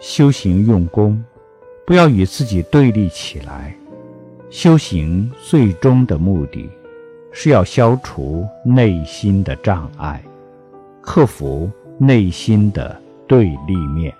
修行用功不要与自己对立起来。修行最终的目的是要消除内心的障碍克服内心的对立面。